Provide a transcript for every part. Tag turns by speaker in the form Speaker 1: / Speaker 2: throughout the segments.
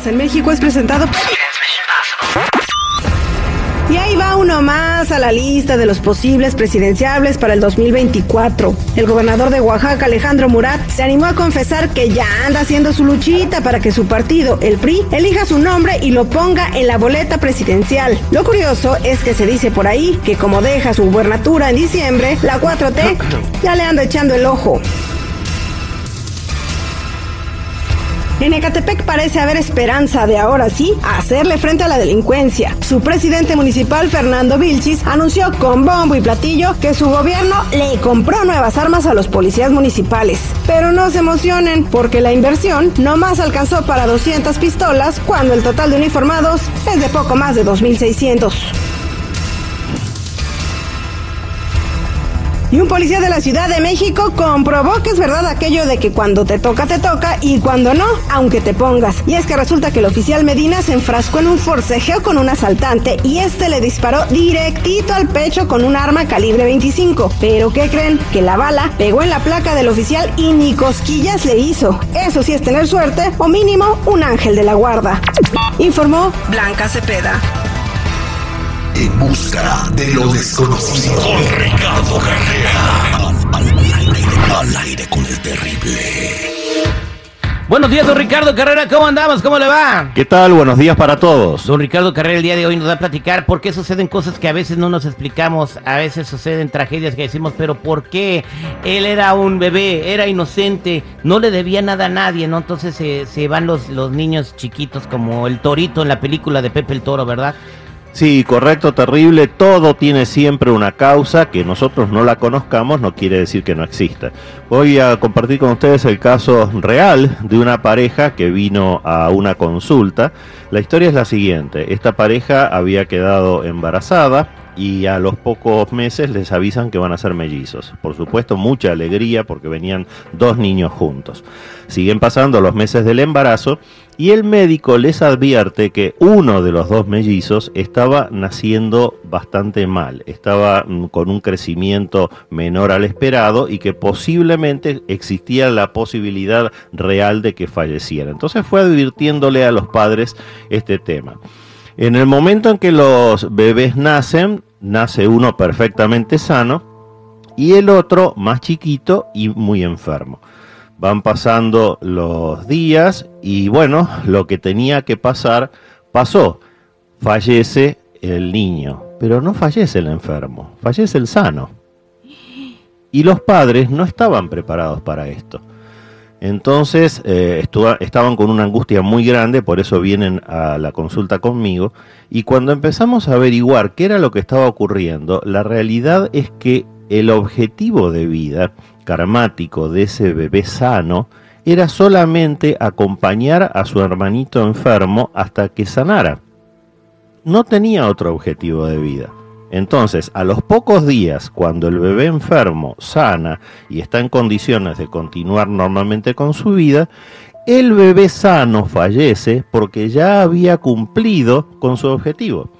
Speaker 1: ¿Qué pasa en México? Es presentado y ahí va uno más a la lista de los posibles presidenciables para el 2024. El gobernador de Oaxaca, Alejandro Murat, se animó a confesar que ya anda haciendo su luchita para que su partido, el PRI, elija su nombre y lo ponga en la boleta presidencial. Lo curioso es que se dice por ahí que como deja su gubernatura en diciembre, la 4T ya le anda echando el ojo. En Ecatepec parece haber esperanza de ahora sí hacerle frente a la delincuencia. Su presidente municipal, Fernando Vilchis, anunció con bombo y platillo que su gobierno le compró nuevas armas a los policías municipales. Pero no se emocionen, porque la inversión no más alcanzó para 200 pistolas cuando el total de uniformados es de poco más de 2.600. Y un policía de la Ciudad de México comprobó que es verdad aquello de que cuando te toca, te toca y cuando no, aunque te pongas. Y es que resulta que el oficial Medina se enfrascó en un forcejeo con un asaltante y este le disparó directito al pecho con un arma calibre 25. Pero ¿qué creen? Que la bala pegó en la placa del oficial y ni cosquillas le hizo. Eso sí es tener suerte o mínimo un ángel de la guarda. Informó Blanca Cepeda.
Speaker 2: En busca de lo desconocido. Con Ricardo Carrera. Al, aire, con el terrible.
Speaker 3: Buenos días, don Ricardo Carrera, ¿cómo andamos? ¿Cómo le va?
Speaker 4: ¿Qué tal? Buenos días para todos.
Speaker 3: Don Ricardo Carrera el día de hoy nos va a platicar por qué suceden cosas que a veces no nos explicamos, a veces suceden tragedias que decimos, pero ¿por qué? Él era un bebé, era inocente, no le debía nada a nadie, ¿no? Entonces se, se van los, los niños chiquitos como el torito en la película de Pepe el Toro, ¿verdad?
Speaker 4: Sí, correcto, terrible. Todo tiene siempre una causa que nosotros no la conozcamos, no quiere decir que no exista. Voy a compartir con ustedes el caso real de una pareja que vino a una consulta. La historia es la siguiente. Esta pareja había quedado embarazada y a los pocos meses les avisan que van a ser mellizos. Por supuesto, mucha alegría porque venían dos niños juntos. Siguen pasando los meses del embarazo y el médico les advierte que uno de los dos mellizos estaba naciendo bastante mal, estaba mm, con un crecimiento menor al esperado y que posiblemente existía la posibilidad real de que falleciera. Entonces fue advirtiéndole a los padres este tema. En el momento en que los bebés nacen, nace uno perfectamente sano y el otro más chiquito y muy enfermo. Van pasando los días y bueno, lo que tenía que pasar pasó. Fallece el niño, pero no fallece el enfermo, fallece el sano. Y los padres no estaban preparados para esto. Entonces eh, estaban con una angustia muy grande, por eso vienen a la consulta conmigo. Y cuando empezamos a averiguar qué era lo que estaba ocurriendo, la realidad es que el objetivo de vida karmático de ese bebé sano era solamente acompañar a su hermanito enfermo hasta que sanara. No tenía otro objetivo de vida. Entonces, a los pocos días, cuando el bebé enfermo sana y está en condiciones de continuar normalmente con su vida, el bebé sano fallece porque ya había cumplido con su objetivo.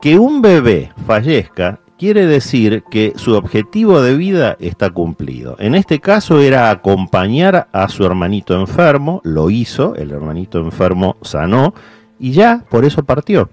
Speaker 4: Que un bebé fallezca quiere decir que su objetivo de vida está cumplido. En este caso era acompañar a su hermanito enfermo, lo hizo, el hermanito enfermo sanó y ya por eso partió.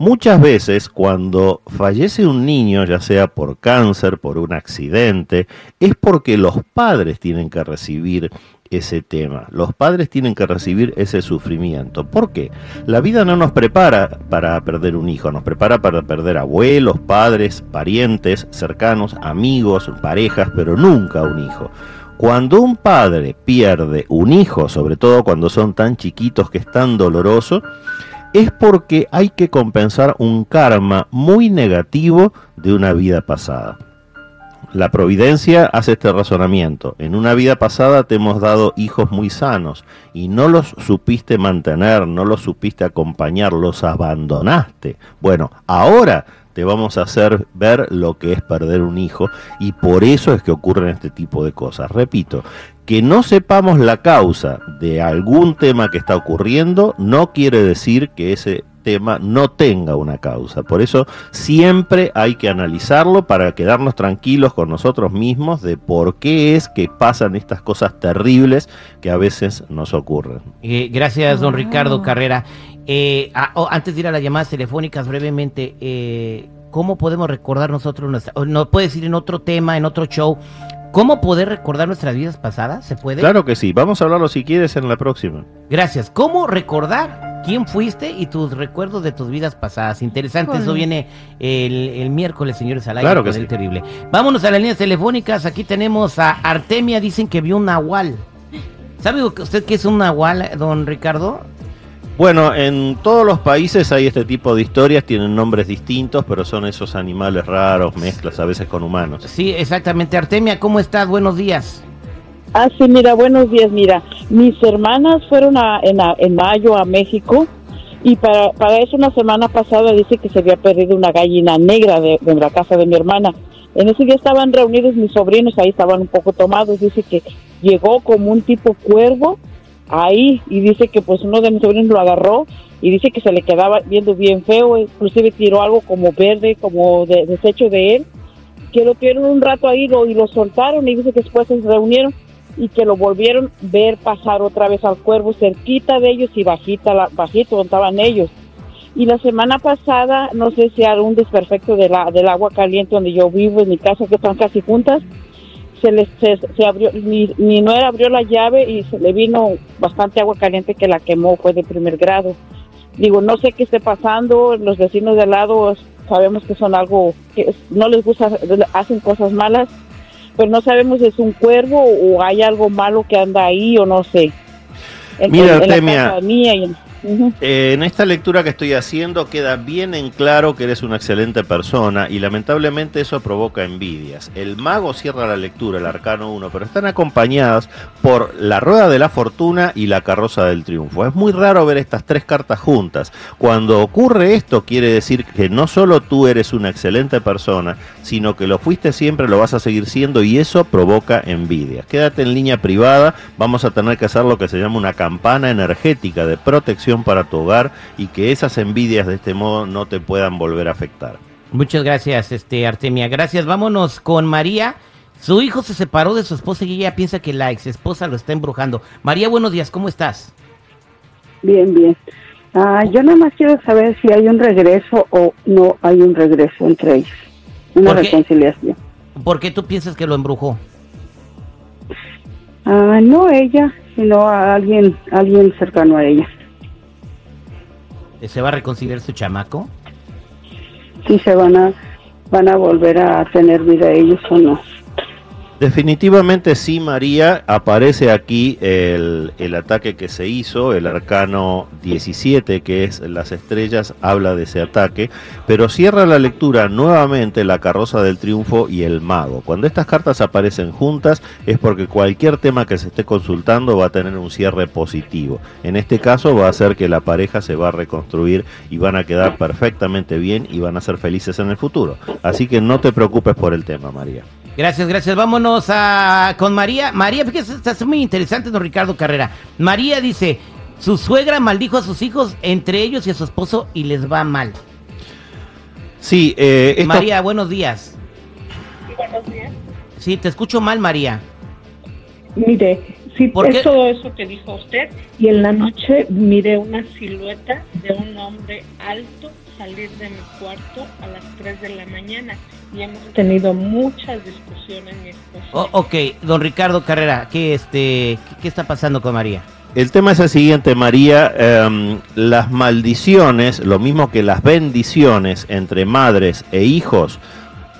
Speaker 4: Muchas veces cuando fallece un niño, ya sea por cáncer, por un accidente, es porque los padres tienen que recibir ese tema. Los padres tienen que recibir ese sufrimiento. ¿Por qué? La vida no nos prepara para perder un hijo, nos prepara para perder abuelos, padres, parientes, cercanos, amigos, parejas, pero nunca un hijo. Cuando un padre pierde un hijo, sobre todo cuando son tan chiquitos que es tan doloroso, es porque hay que compensar un karma muy negativo de una vida pasada. La providencia hace este razonamiento. En una vida pasada te hemos dado hijos muy sanos y no los supiste mantener, no los supiste acompañar, los abandonaste. Bueno, ahora te vamos a hacer ver lo que es perder un hijo y por eso es que ocurren este tipo de cosas. Repito, que no sepamos la causa de algún tema que está ocurriendo no quiere decir que ese tema no tenga una causa. Por eso siempre hay que analizarlo para quedarnos tranquilos con nosotros mismos de por qué es que pasan estas cosas terribles que a veces nos ocurren.
Speaker 3: Eh, gracias, don Ricardo Carrera. Eh, ah, oh, antes de ir a las llamadas telefónicas, brevemente, eh, ¿cómo podemos recordar nosotros nuestra, o no puedes ir en otro tema, en otro show, ¿Cómo poder recordar nuestras vidas pasadas? ¿Se puede?
Speaker 4: Claro que sí. Vamos a hablarlo si quieres en la próxima.
Speaker 3: Gracias. ¿Cómo recordar quién fuiste y tus recuerdos de tus vidas pasadas? Interesante. Eso viene el, miércoles, señores, al aire.
Speaker 4: Claro que sí.
Speaker 3: terrible. Vámonos a las líneas telefónicas. Aquí tenemos a Artemia. Dicen que vio un nahual. ¿Sabe usted qué es un nahual, don Ricardo?
Speaker 4: Bueno, en todos los países hay este tipo de historias, tienen nombres distintos, pero son esos animales raros, mezclas a veces con humanos.
Speaker 3: Sí, exactamente. Artemia, ¿cómo estás? Buenos días.
Speaker 5: Ah, sí, mira, buenos días. Mira, mis hermanas fueron a, en, mayo a México y para, para eso una semana pasada dice que se había perdido una gallina negra de, de la casa de mi hermana. En ese día estaban reunidos mis sobrinos, ahí estaban un poco tomados. Dice que llegó como un tipo cuervo ahí y dice que pues uno de mis sobrinos lo agarró y dice que se le quedaba viendo bien feo, inclusive tiró algo como verde, como de, desecho de él, que lo tuvieron un rato ahí lo, y lo soltaron y dice que después se reunieron y que lo volvieron ver pasar otra vez al cuervo cerquita de ellos y bajita, la, bajito donde estaban ellos. Y la semana pasada, no sé si algún desperfecto de la, del agua caliente donde yo vivo, en mi casa, que están casi juntas, se les se, abrió mi, mi, nuera abrió la llave y se le vino bastante agua caliente que la quemó fue de primer grado. Digo no sé qué esté pasando los vecinos de al lado sabemos que son algo que no les gusta hacen cosas malas pero no sabemos si es un cuervo o hay algo malo que anda ahí o no sé.
Speaker 4: Mira, en mía y eh, en esta lectura que estoy haciendo queda bien en claro que eres una excelente persona y lamentablemente eso provoca envidias. El mago cierra la lectura, el arcano 1, pero están acompañadas por la rueda de la fortuna y la carroza del triunfo. Es muy raro ver estas tres cartas juntas. Cuando ocurre esto quiere decir que no solo tú eres una excelente persona, sino que lo fuiste siempre, lo vas a seguir siendo y eso provoca envidias. Quédate en línea privada, vamos a tener que hacer lo que se llama una campana energética de protección para tu hogar y que esas envidias de este modo no te puedan volver a afectar.
Speaker 3: Muchas gracias, este Artemia. Gracias. Vámonos con María. Su hijo se separó de su esposa y ella piensa que la ex esposa lo está embrujando. María, buenos días, ¿cómo estás?
Speaker 6: Bien, bien. Ah, yo nada más quiero saber si hay un regreso o no hay un regreso entre ellos. Una reconciliación.
Speaker 3: ¿Por qué tú piensas que lo embrujó?
Speaker 6: Ah, no ella, sino a alguien, alguien cercano a ella.
Speaker 3: ¿Se va a reconciliar su chamaco?
Speaker 6: Sí, se van a, van a volver a tener vida ellos o no.
Speaker 4: Definitivamente sí, María. Aparece aquí el, el, ataque que se hizo, el arcano 17, que es las estrellas, habla de ese ataque, pero cierra la lectura nuevamente la carroza del triunfo y el mago. Cuando estas cartas aparecen juntas es porque cualquier tema que se esté consultando va a tener un cierre positivo. En este caso va a ser que la pareja se va a reconstruir y van a quedar perfectamente bien y van a ser felices en el futuro. Así que no te preocupes por el tema, María.
Speaker 3: Gracias, gracias. Vámonos a, con María. María, fíjese, está muy interesante, don Ricardo Carrera. María dice, su suegra maldijo a sus hijos, entre ellos y a su esposo, y les va mal.
Speaker 4: Sí, eh,
Speaker 3: María, buenos días. buenos días. Sí, te escucho mal, María.
Speaker 7: Mire, sí, ¿Por es todo eso que dijo usted. Y en la noche miré una silueta de un hombre alto salir de mi cuarto a las 3 de la mañana y hemos tenido muchas discusiones mi esposo. Oh,
Speaker 3: ok, don Ricardo Carrera, ¿qué, este, qué, está pasando con María?
Speaker 4: El tema es el siguiente, María. Em, las maldiciones, lo mismo que las bendiciones entre madres e hijos,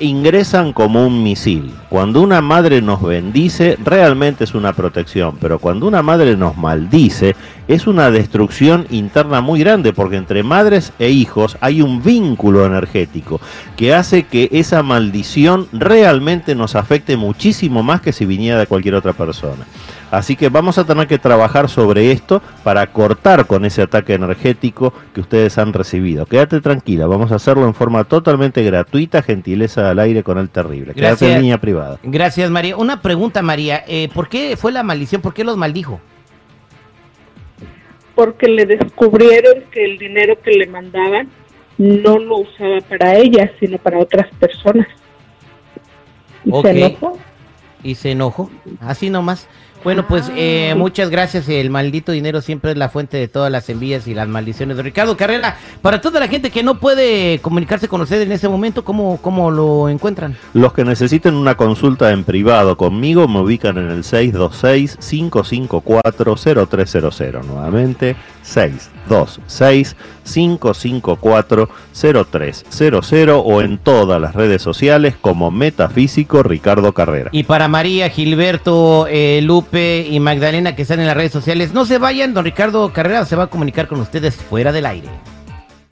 Speaker 4: ingresan como un misil. Cuando una madre nos bendice, realmente es una protección, pero cuando una madre nos maldice, es una destrucción interna muy grande, porque entre madres e hijos hay un vínculo energético que hace que esa maldición realmente nos afecte muchísimo más que si viniera de cualquier otra persona. Así que vamos a tener que trabajar sobre esto para cortar con ese ataque energético que ustedes han recibido. Quédate tranquila, vamos a hacerlo en forma totalmente gratuita, gentileza al aire con el terrible. Quédate en línea privada.
Speaker 3: Gracias, María. Una pregunta, María. Eh, ¿Por qué fue la maldición? ¿Por qué los maldijo?
Speaker 7: porque le descubrieron que el dinero que le mandaban no lo usaba para ella, sino para otras personas.
Speaker 3: Y se enojó. Y se enojó, así nomás. Bueno, pues eh, muchas gracias. El maldito dinero siempre es la fuente de todas las envías y las maldiciones de Ricardo Carrera. Para toda la gente que no puede comunicarse con usted en ese momento, ¿cómo, cómo lo encuentran?
Speaker 4: Los que necesiten una consulta en privado conmigo me ubican en el 626-554-0300. Nuevamente, 626-554-0300 o en todas las redes sociales como Metafísico Ricardo Carrera.
Speaker 3: Y para María, Gilberto, eh, Lupe, y Magdalena que están en las redes sociales. No se vayan, don Ricardo Carrera se va a comunicar con ustedes fuera del aire.